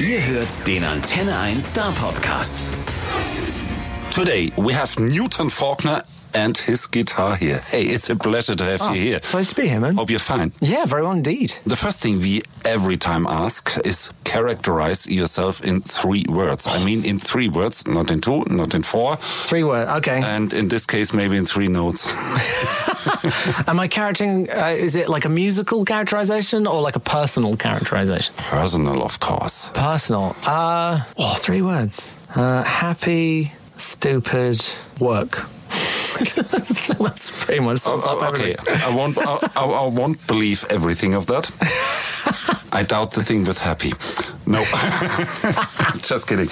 Ihr hört den Antenne 1 Star Podcast. Today we have Newton Faulkner and his guitar here. Hey, it's a pleasure to have Oh, you here. pleasure to be here, man. Hope you're fine. Yeah, very well indeed. The first thing we every time ask is characterize yourself in three words. I mean, in three words, not in two, not in four, Three words. Okay. and in this case, maybe in three notes. Am I characterizing? Uh, is it like a musical characterization or like a personal characterization? Personal, of course. Personal. Uh, oh, three words. Uh, happy, stupid, work. That's pretty much sums uh, up Oh, okay, everything. I won't. I, I, I won't believe everything of that. I doubt the thing with happy. No, just kidding.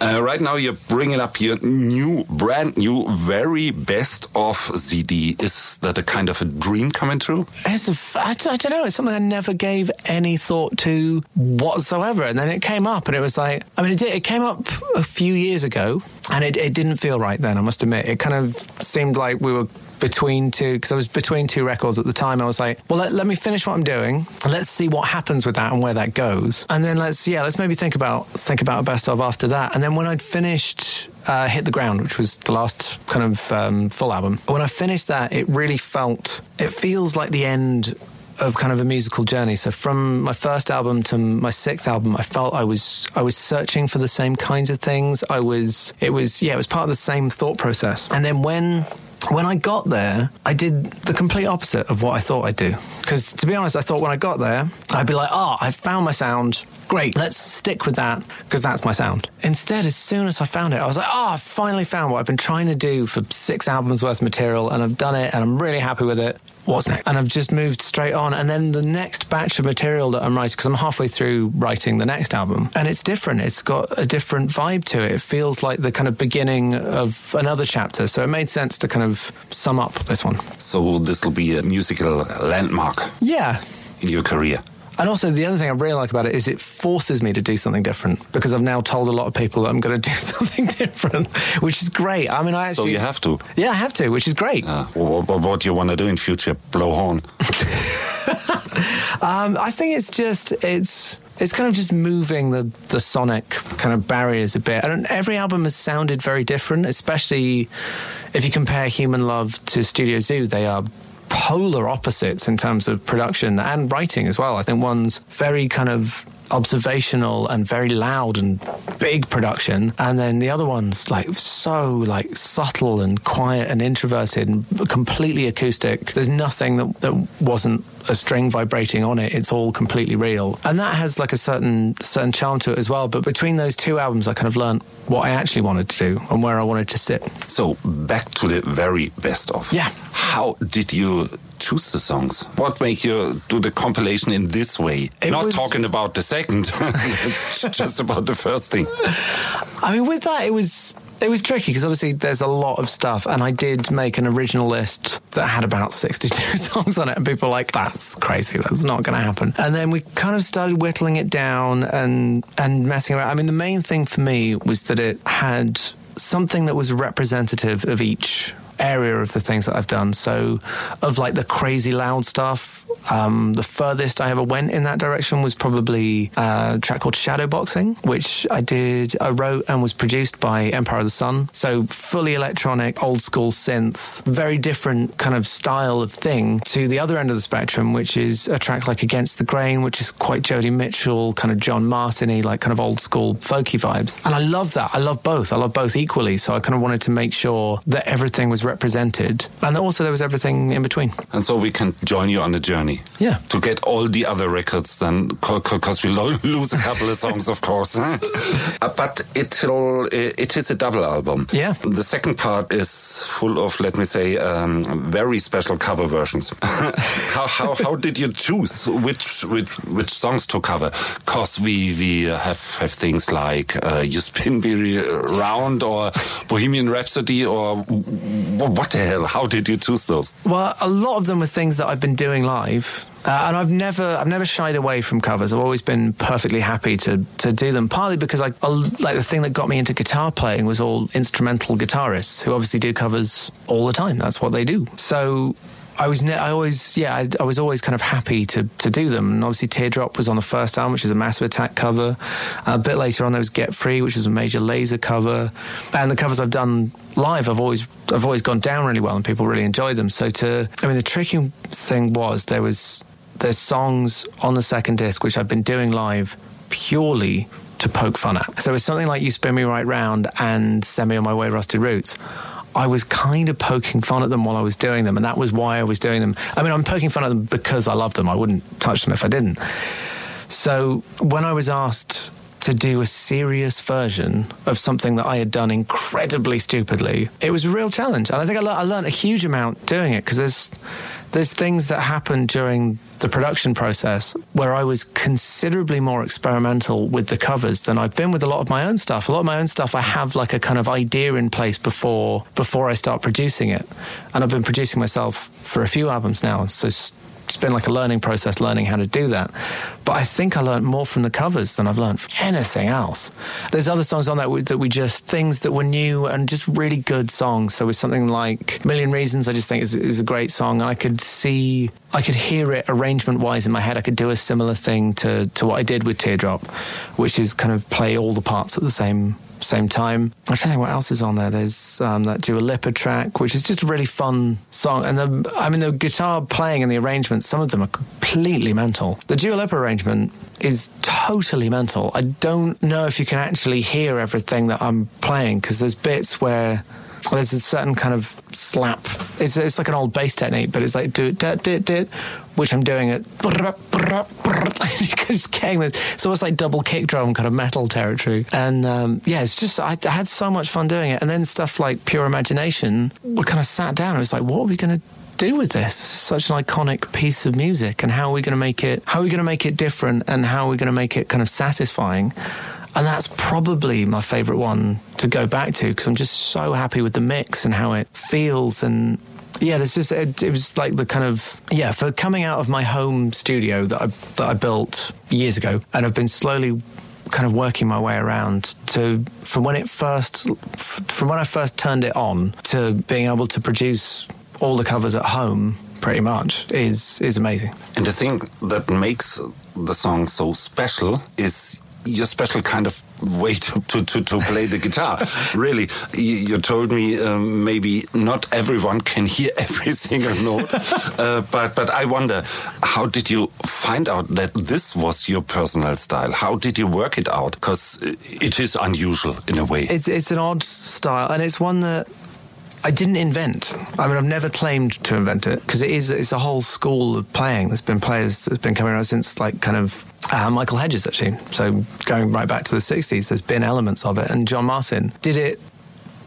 Uh, right now, you're bringing up your new, brand new, very best of CD. Is that a kind of a dream coming true? It's a f- I, d- I don't know. It's something I never gave any thought to whatsoever. And then it came up, and it was like, I mean, it, did, it came up a few years ago, and it, it didn't feel right then, I must admit. It kind of seemed like we were between two, because I was between two records at the time. I was like, well, let, let me finish what I'm doing, let's see what happens with that and where that goes. And then let's, yeah, let's maybe think about, think about a best of after that. And then when I'd finished uh, Hit the Ground, which was the last kind of um, full album, when I finished that, it really felt, it feels like the end of kind of a musical journey. So from my first album to my sixth album, I felt I was I was searching for the same kinds of things. I was it was yeah, it was part of the same thought process. And then when when I got there, I did the complete opposite of what I thought I'd do. Because to be honest, I thought when I got there, I'd be like, oh, I found my sound. Great, let's stick with that because that's my sound. Instead, as soon as I found it, I was like, oh, I finally found what I've been trying to do for six albums worth of material and I've done it and I'm really happy with it. What's next? And I've just moved straight on. And then the next batch of material that I'm writing, because I'm halfway through writing the next album, and it's different. It's got a different vibe to it. It feels like the kind of beginning of another chapter. So it made sense to kind of sum up this one. So this will be a musical landmark Yeah. in your career. And also, the other thing I really like about it is it forces me to do something different because I've now told a lot of people that I'm going to do something different, which is great. I mean, I actually. So you have to. Yeah, I have to, which is great. Uh, what, what, what do you want to do in future? Blow horn. Um, I think it's just it's it's kind of just moving the the sonic kind of barriers a bit. And every album has sounded very different, especially if you compare Human Love to Studio Zoo. They are polar opposites in terms of production and writing as well. I think one's very kind of observational and very loud and big production and then the other one's like so like subtle and quiet and introverted and completely acoustic there's nothing that, that wasn't a string vibrating on it it's all completely real and that has like a certain certain charm to it as well but between those two albums i kind of learned what i actually wanted to do and where i wanted to sit So back to the very best of. Yeah. How did you choose the songs? What make you do the compilation in this way? It Not was- talking about the second, just about the first thing. I mean, with that, it was it was tricky because obviously there's a lot of stuff, and I did make an original list that had about 62 songs on it, and people were like, "That's crazy. That's not going to happen." And then we kind of started whittling it down and and messing around. I mean, the main thing for me was that it had something that was representative of each area of the things that I've done. So, of like the crazy loud stuff, um, the furthest I ever went in that direction was probably uh, a track called Shadowboxing, which I did, I wrote and was produced by Empire of the Sun. So, fully electronic, old school synth, very different kind of style of thing to the other end of the spectrum, which is a track like Against the Grain, which is quite Joni Mitchell, kind of John Martiny, like kind of old school folky vibes. And I love that. I love both. I love both equally. So I kind of wanted to make sure that everything was represented and also there was everything in between. And so we can join you on the journey. Yeah. To get all the other records then, because we lo- lose a couple of songs, of course. Uh, but it'll, it is a double album. Yeah. The second part is full of, let me say, um, very special cover versions. how, how, how did you choose which, which, which songs to cover? Because we, we have, have things like uh, You Spin Me Round or Bohemian Rhapsody or wh- what the hell? How did you choose those? Well, a lot of them were things that I've been doing live. Uh, and I've never, I've never shied away from covers. I've always been perfectly happy to to do them. Partly because I, I like the thing that got me into guitar playing was all instrumental guitarists who obviously do covers all the time. That's what they do. So I was, ne- I always, yeah, I, I, was always kind of happy to to do them. And obviously, Teardrop was on the first album, which is a Massive Attack cover. Uh, a bit later on, there was Get Free, which is a Major Lazer cover. And the covers I've done live, I've always, I've always gone down really well, and people really enjoy them. So to, I mean, the tricky thing was there was there's songs on the second disc which I've been doing live purely to poke fun at. So it's something like You Spin Me Right Round and Send Me On My Way, Rusty Roots. I was kind of poking fun at them while I was doing them, and that was why I was doing them. I mean, I'm poking fun at them because I love them. I wouldn't touch them if I didn't. So when I was asked to do a serious version of something that I had done incredibly stupidly, it was a real challenge. And I think I, le- I learned a huge amount doing it because there's there's things that happened during the production process where I was considerably more experimental with the covers than I've been with a lot of my own stuff. A lot of my own stuff I have like a kind of idea in place before before I start producing it. And I've been producing myself for a few albums now. So it's been like a learning process, learning how to do that. But I think I learned more from the covers than I've learned from anything else. There's other songs on that we, that we just things that were new and just really good songs. So with something like Million Reasons, I just think is, is a great song, and I could see, I could hear it arrangement wise in my head. I could do a similar thing to to what I did with Teardrop, which is kind of play all the parts at the same same time. I'm trying to think what else is on there. There's um, that Dua Lipa track, which is just a really fun song. And the, I mean, the guitar playing and the arrangements, some of them are completely mental. The Dua Lipa arrangement is totally mental. I don't know if you can actually hear everything that I'm playing because there's bits where there's a certain kind of slap. It's, it's like an old bass technique, but it's like do it, do it, do it, which I'm doing it. just getting this. It's almost like double kick drum kind of metal territory. And um, yeah, it's just I, I, had so much fun doing it. And then stuff like Pure Imagination, we kind of sat down. It was like, what are we going to do with this? Such an iconic piece of music, and how are we going to make it? How are we going to make it different? And how are we going to make it kind of satisfying? And that's probably my favorite one to go back to because I'm just so happy with the mix and how it feels. And yeah, there's just, it, it, was like the kind of, yeah, for coming out of my home studio that I, that I built years ago and I've been slowly kind of working my way around to from when it first from when I first turned it on to being able to produce all the covers at home pretty much is is amazing. And the thing that makes the song so special is your special kind of way to, to, to, to play the guitar. really, you, you told me um, maybe not everyone can hear every single note, uh, but but I wonder how did you find out that this was your personal style? How did you work it out? Because it is unusual in a way. It's it's an odd style, and it's one that I didn't invent. I mean, I've never claimed to invent it because it is it's a whole school of playing. There's been players that's been coming around since like kind of uh, Michael Hedges actually. So going right back to the '60s, there's been elements of it, and John Martyn did it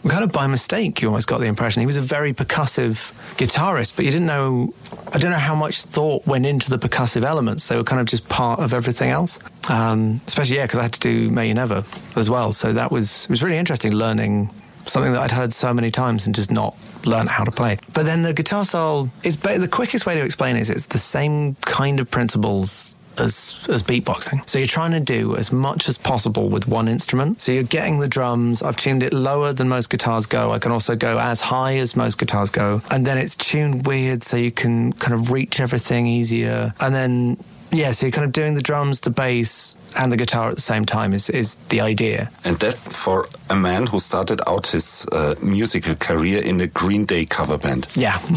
kind of by mistake. You almost got the impression he was a very percussive guitarist, but you didn't know. I don't know how much thought went into the percussive elements. They were kind of just part of everything else. Um, especially yeah, because I had to do May You Never as well. So that was it was really interesting learning something that I'd heard so many times and just not learned how to play. But then the guitar style is the quickest way to explain it is it's the same kind of principles as as beatboxing. So you're trying to do as much as possible with one instrument. So you're getting the drums. I've tuned it lower than most guitars go. I can also go as high as most guitars go, and then it's tuned weird so you can kind of reach everything easier. And then yeah, so you're kind of doing the drums, the bass, and the guitar at the same time is, is the idea. And that for a man who started out his uh, musical career in a Green Day cover band. Yeah.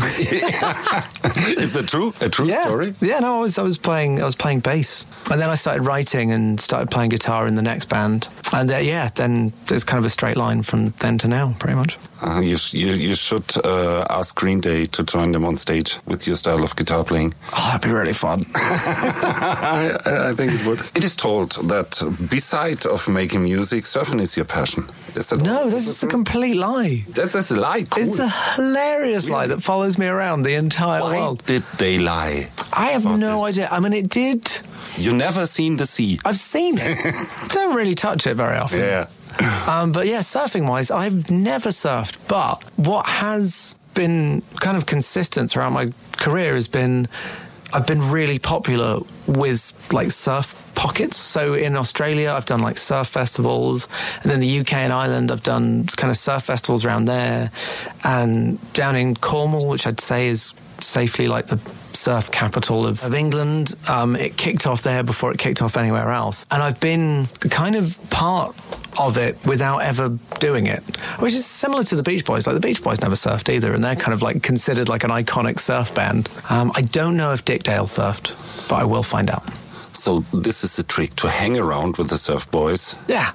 is it true? A true yeah. story? Yeah, no, I was I was playing I was playing bass. And then I started writing and started playing guitar in the next band. And uh, yeah, then there's kind of a straight line from then to now, pretty much. Uh, you, you, you should uh, ask Green Day to join them on stage with your style of guitar playing. Oh, that'd be really fun. I, I, think it would. It is told that beside of making music, surfing is your passion. Is that no, this is a complete lie. That, that's a lie. Cool. It's a hilarious really? lie that follows me around the entire Why world. did they lie? I have no this? idea. I mean, it did. You never seen the sea. I've seen it. Don't really touch it very often. Yeah. Um, but yeah, surfing wise, I've never surfed. But what has been kind of consistent throughout my career has been I've been really popular with like surf pockets. So in Australia, I've done like surf festivals, and in the UK and Ireland, I've done kind of surf festivals around there. And down in Cornwall, which I'd say is safely like the surf capital of, of England. Um, it kicked off there before it kicked off anywhere else. And I've been kind of part of it without ever doing it, which is similar to the Beach Boys. Like the Beach Boys never surfed either, and they're kind of like considered like an iconic surf band. Um, I don't know if Dick Dale surfed, but I will find out. So this is a trick to hang around with the surf boys. Yeah.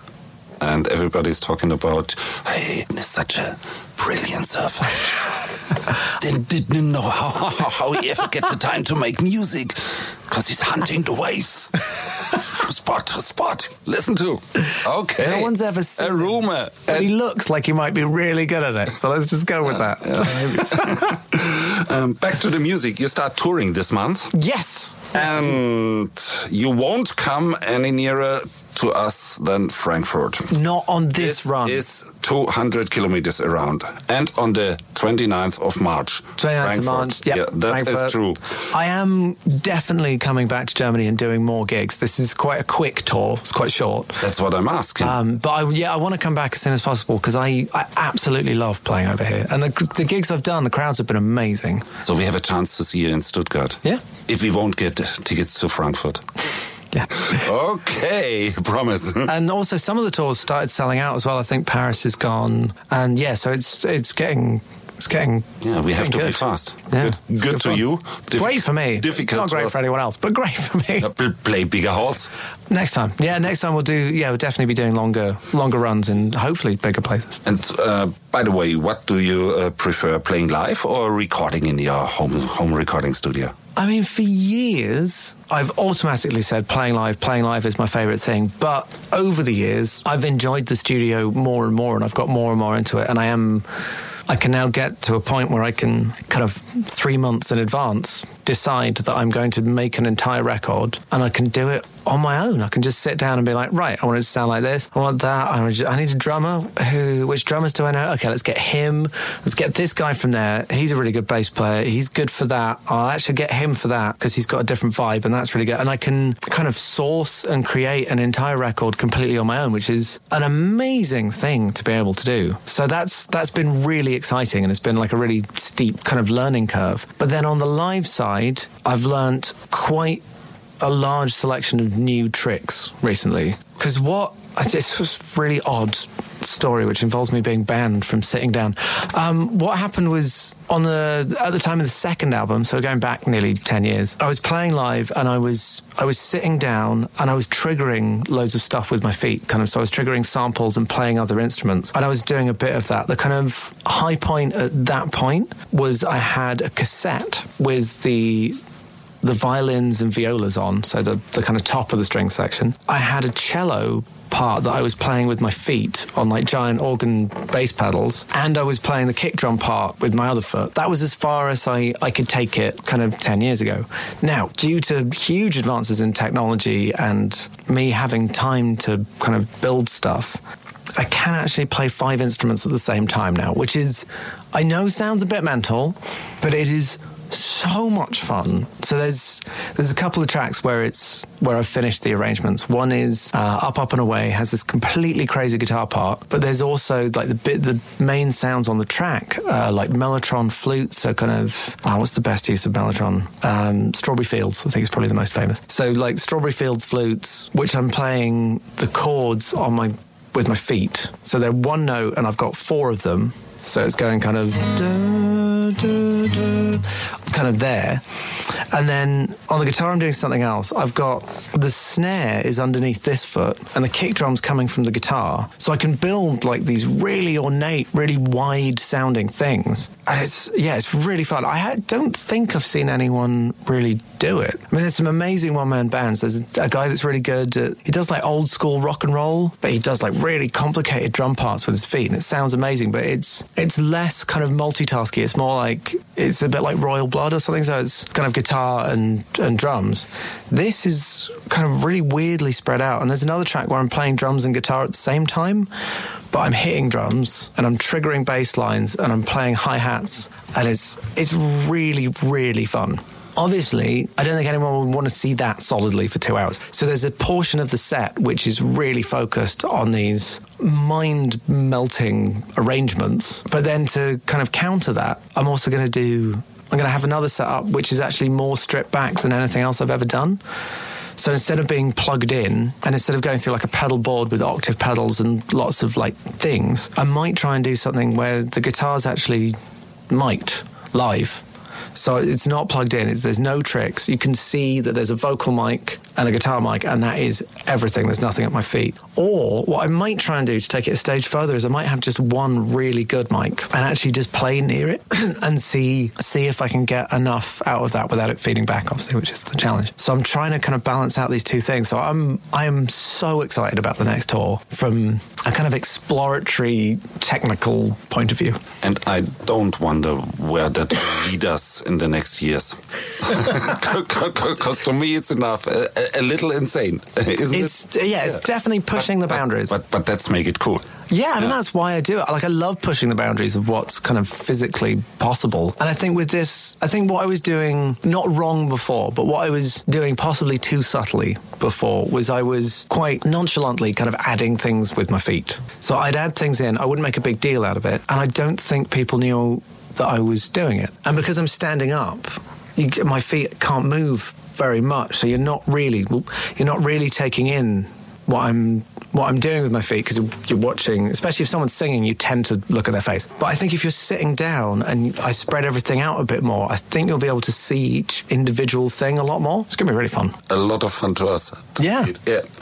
And everybody's talking about, hey, he's such a brilliant surfer. Didn't, didn't know how, how, how he ever get the time to make music because he's hunting the waves from spot to spot. Listen to. Okay. No one's ever seen a rumor. But he looks like he might be really good at it. So let's just go with that. um, back to the music. You start touring this month. Yes. And you won't come any nearer to us than Frankfurt. Not on this, this run. is 200 kilometers around. And on the 29th of March. 29th Frankfurt. of March. Yep, yeah, that is Frankfurt. true. I am definitely coming back to Germany and doing more gigs. This is quite a quick tour. It's quite short. That's what I'm asking. Um, but I, yeah, I want to come back as soon as possible because I, I absolutely love playing over here. And the, the gigs I've done, the crowds have been amazing. so we have a chance to see you in Stuttgart. Yeah. If we won't get tickets to Frankfurt. Yeah. okay, promise. and also some of the tours started selling out as well. I think Paris is gone, and yeah, so it's it's getting it's getting Yeah, we have to getting be fast. Yeah, Good, good good to you. Great for me. Difficult not great for anyone else, but great for me. Uh, pl- Play bigger halls. Next time, yeah, next time we'll do. Yeah, we'll definitely be doing longer longer runs and hopefully bigger places. And uh, by the way, what do you uh, prefer, playing live or recording in your home home recording studio? I mean, for years, I've automatically said playing live, playing live is my favorite thing. But over the years, I've enjoyed the studio more and more, and I've got more and more into it. And I am, I can now get to a point where I can kind of three months in advance decide that I'm going to make an entire record, and I can do it on my own. I can just sit down and be like, right, I want it to sound like this. I want that. I, want I need a drummer. Who? Which drummers do I know? Okay, let's get him. Let's get this guy from there. He's a really good bass player. He's good for that. I'll actually get him for that because he's got a different vibe, and that's really good. And I can kind of source and create an entire record completely on my own, which is an amazing thing to be able to do. So that's that's been really exciting, and it's been like a really steep kind of learning curve. But then on the live side, I've learnt quite a large selection of new tricks recently. Because what it's a really odd story, which involves me being banned from sitting down. Um, what happened was on the at the time of the second album, so going back nearly ten years, I was playing live and I was I was sitting down and I was triggering loads of stuff with my feet, kind of. So I was triggering samples and playing other instruments, and I was doing a bit of that. The kind of high point at that point was I had a cassette with the the violins and violas on, so the, the kind of top of the string section. I had a cello part that I was playing with my feet on like giant organ bass pedals, and I was playing the kick drum part with my other foot. That was as far as I, I could take it kind of 10 years ago. Now, due to huge advances in technology and me having time to kind of build stuff, I can actually play five instruments at the same time now, which is, I know sounds a bit mental, but it is so much fun. So there's there's a couple of tracks where it's where I've finished the arrangements. One is uh, Up Up and Away has this completely crazy guitar part, but there's also like the bit the main sounds on the track uh, like Mellotron flutes. So kind of oh, what's the best use of Mellotron? Um, Strawberry Fields I think is probably the most famous. So like Strawberry Fields flutes, which I'm playing the chords on my with my feet. So they're one note and I've got four of them. So it's going kind of kind of there. And then on the guitar I'm doing something else. I've got the snare is underneath this foot and the kick drum's coming from the guitar. So I can build like these really ornate, really wide sounding things. And it's yeah, it's really fun. I don't think I've seen anyone really do it. I mean, there's some amazing one man bands. There's a guy that's really good. At, he does like old school rock and roll, but he does like really complicated drum parts with his feet, and it sounds amazing. But it's it's less kind of multitasky. It's more like it's a bit like Royal Blood or something. So it's kind of guitar and and drums. This is kind of really weirdly spread out. And there's another track where I'm playing drums and guitar at the same time, but I'm hitting drums and I'm triggering bass lines and I'm playing hi hats, and it's it's really really fun. Obviously, I don't think anyone would want to see that solidly for two hours. So there's a portion of the set which is really focused on these mind melting arrangements. But then to kind of counter that, I'm also going to do I'm going to have another setup which is actually more stripped back than anything else I've ever done. So instead of being plugged in and instead of going through like a pedal board with octave pedals and lots of like things, I might try and do something where the guitar's actually mic'd live. So it's not plugged in. It's, there's no tricks. You can see that there's a vocal mic and a guitar mic, and that is everything. There's nothing at my feet. Or what I might try and do to take it a stage further is I might have just one really good mic and actually just play near it and see see if I can get enough out of that without it feeding back, obviously, which is the challenge. So I'm trying to kind of balance out these two things. So I'm I am so excited about the next tour from a kind of exploratory technical point of view. And I don't wonder where that will lead us in the next years. Because to me, it's enough. A, a little insane, isn't It's it? yeah, it's definitely pushing the boundaries. But, but let's make it cool. Yeah, I mean Yeah. that's why I do it. Like I love pushing the boundaries of what's kind of physically possible. And I think with this, I think what I was doing not wrong before, but what I was doing possibly too subtly before was I was quite nonchalantly kind of adding things with my feet. So I'd add things in, I wouldn't make a big deal out of it, and I don't think people knew that I was doing it. And because I'm standing up, you, my feet can't move very much, so you're not really you're not really taking in what I'm what I'm doing with my feet because you're watching, especially if someone's singing, you tend to look at their face. But I think if you're sitting down and I spread everything out a bit more, I think you'll be able to see each individual thing a lot more. It's going to be really fun. a lot of fun to us. Yeah. yeah.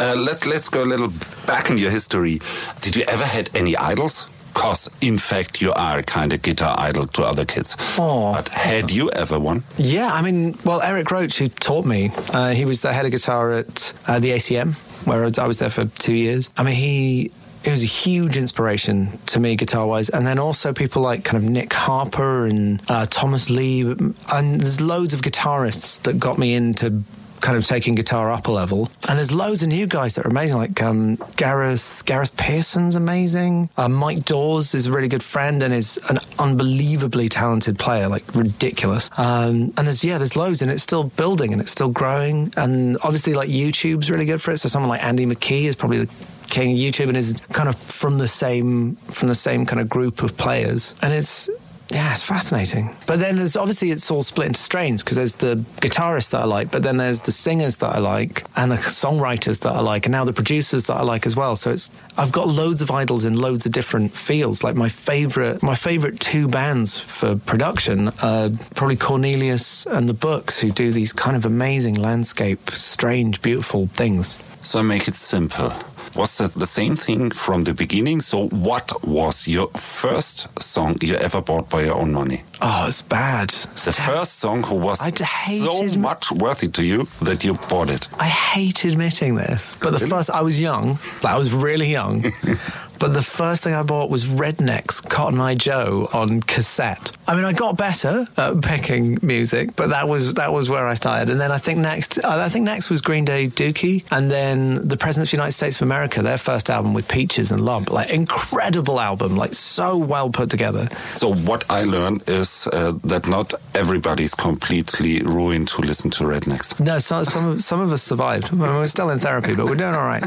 uh, let's let's go a little back in your history. Did you ever had any idols? Cause in fact you are kind of guitar idol to other kids. But had you ever one? Yeah, I mean, well, Eric Roche, who taught me, uh, he was the head of guitar at uh, the ACM, where I was there for two years. I mean, he. It was a huge inspiration to me, guitar wise. And then also people like kind of Nick Harper and uh, Thomas Leeb. And there's loads of guitarists that got me into kind of taking guitar up a level. And there's loads of new guys that are amazing, like um, Gareth Gareth Pearson's amazing. Uh, Mike Dawes is a really good friend and is an unbelievably talented player, like ridiculous. Um, and there's yeah, there's loads, and it's still building and it's still growing. And obviously, like YouTube's really good for it. So someone like Andy McKee is probably the king of YouTube and is kind of from the same from the same kind of group of players. And it's yeah, it's fascinating. But then there's obviously it's all split into strains because there's the guitarists that I like, but then there's the singers that I like and the songwriters that I like, and now the producers that I like as well. So it's I've got loads of idols in loads of different fields. Like my favorite, my favorite two bands for production are probably Cornelius and the Books, who do these kind of amazing landscape, strange, beautiful things. So make it simple. Was that the same thing from the beginning? So what was your first song you ever bought by your own money? Oh, it's bad. The first song who was so much worthy to you that you bought it. I hate admitting this, but the first I was young, like I was really young. but the first thing I bought was Rednex Cotton Eye Joe on cassette. I mean, I got better at picking music, but that was that was where I started. And then I think next, I think next was Green Day Dookie, and then the Presidents of the United States of America, their first album with Peaches and Lump, like incredible album, like so well put together. So what I learned is uh, that not everybody's completely ruined to listen to Rednex. No, so, some some of us survived. We're still in therapy, but we're doing all right.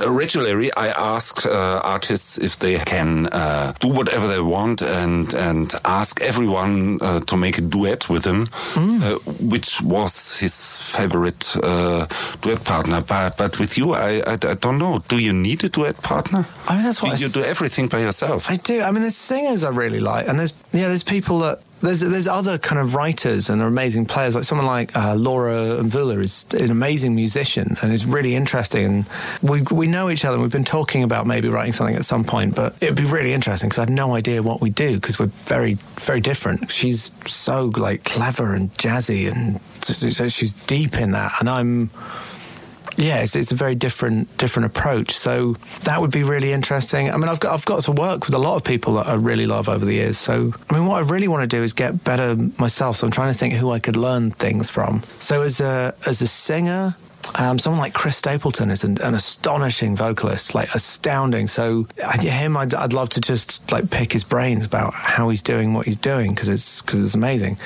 Regularly, I ask uh, artists if they can uh, do whatever they want and and ask everyone uh, to make a duet with him, uh, which was his favorite uh, duet partner. But but with you, I, I I don't know. Do you need a duet partner? I mean, that's what you, I you do everything by yourself. I do. I mean, there's singers I really like, and there's yeah, there's people that there's there's other kind of writers and amazing players. Like someone like uh, Laura Mvula is an amazing musician and is really interesting. And we we know each other. and We've been talking about maybe writing something at some point, but it'd be really interesting because I have no idea what we do because we're very very different. She's so like clever and jazzy, and she's deep in that, and I'm yeah, it's, it's a very different different approach. So that would be really interesting. I mean, I've got I've got to work with a lot of people that I really love over the years. So I mean, what I really want to do is get better myself. So I'm trying to think who I could learn things from. So as a as a singer. Um, someone like Chris Stapleton is an, an astonishing vocalist, like astounding. So him, I'd, I'd love to just like pick his brains about how he's doing what he's doing because it's because it's amazing.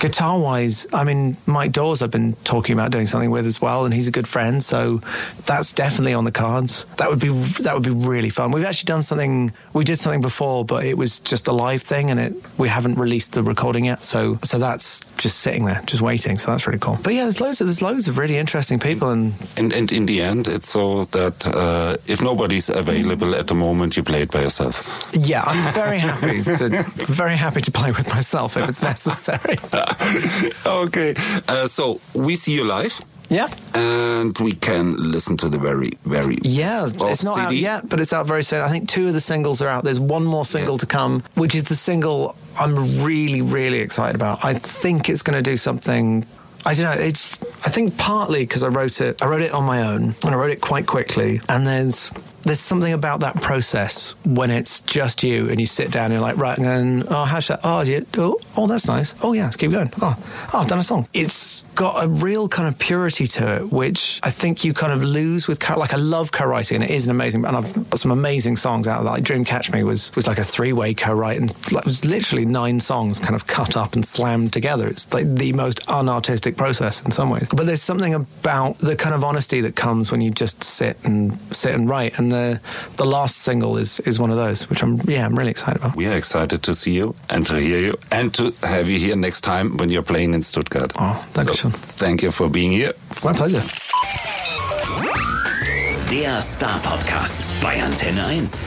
Guitar wise, I mean, Mike Dawes, I've been talking about doing something with as well, and he's a good friend, so that's definitely on the cards. That would be that would be really fun. We've actually done something. We did something before, but it was just a live thing, and it we haven't released the recording yet. So so that's just sitting there, just waiting. So that's really cool. But yeah, there's loads of there's loads of really interesting people, and And, and in the end, it's so that uh, if nobody's available at the moment, you play it by yourself. yeah, I'm very happy to very happy to play with myself if it's necessary. okay, uh, so we see you live. Yeah. And we can listen to the very, very Yeah, it's not out yet, but it's out very soon. I think two of the singles are out. There's one more single to come, which is the single I'm really, really excited about. I think it's going to do something. I don't know. It's. I think partly because I wrote it. I wrote it on my own, and I wrote it quite quickly. And there's there's something about that process when it's just you and you sit down and you're like, right, and oh, how's that? Oh, you, oh, oh, that's nice. Oh, yeah, let's keep going. Oh, oh, I've done a song. It's got a real kind of purity to it, which I think you kind of lose with like I love co-writing and it is an amazing, and I've got some amazing songs out of that. Like Dream Catch Me was was like a three way co-write and like, it was literally nine songs kind of cut up and slammed together. It's like the most unartistic process in some ways. But there's something about the kind of honesty that comes when you just sit and sit and write. And the the last single is is one of those, which I'm yeah I'm really excited about. We are excited to see you and to hear you and to have you here next time when you're playing in Stuttgart. Oh, thank you, so, Sean. Thank you for being here. My pleasure. Der Star Podcast bei Antenne 1.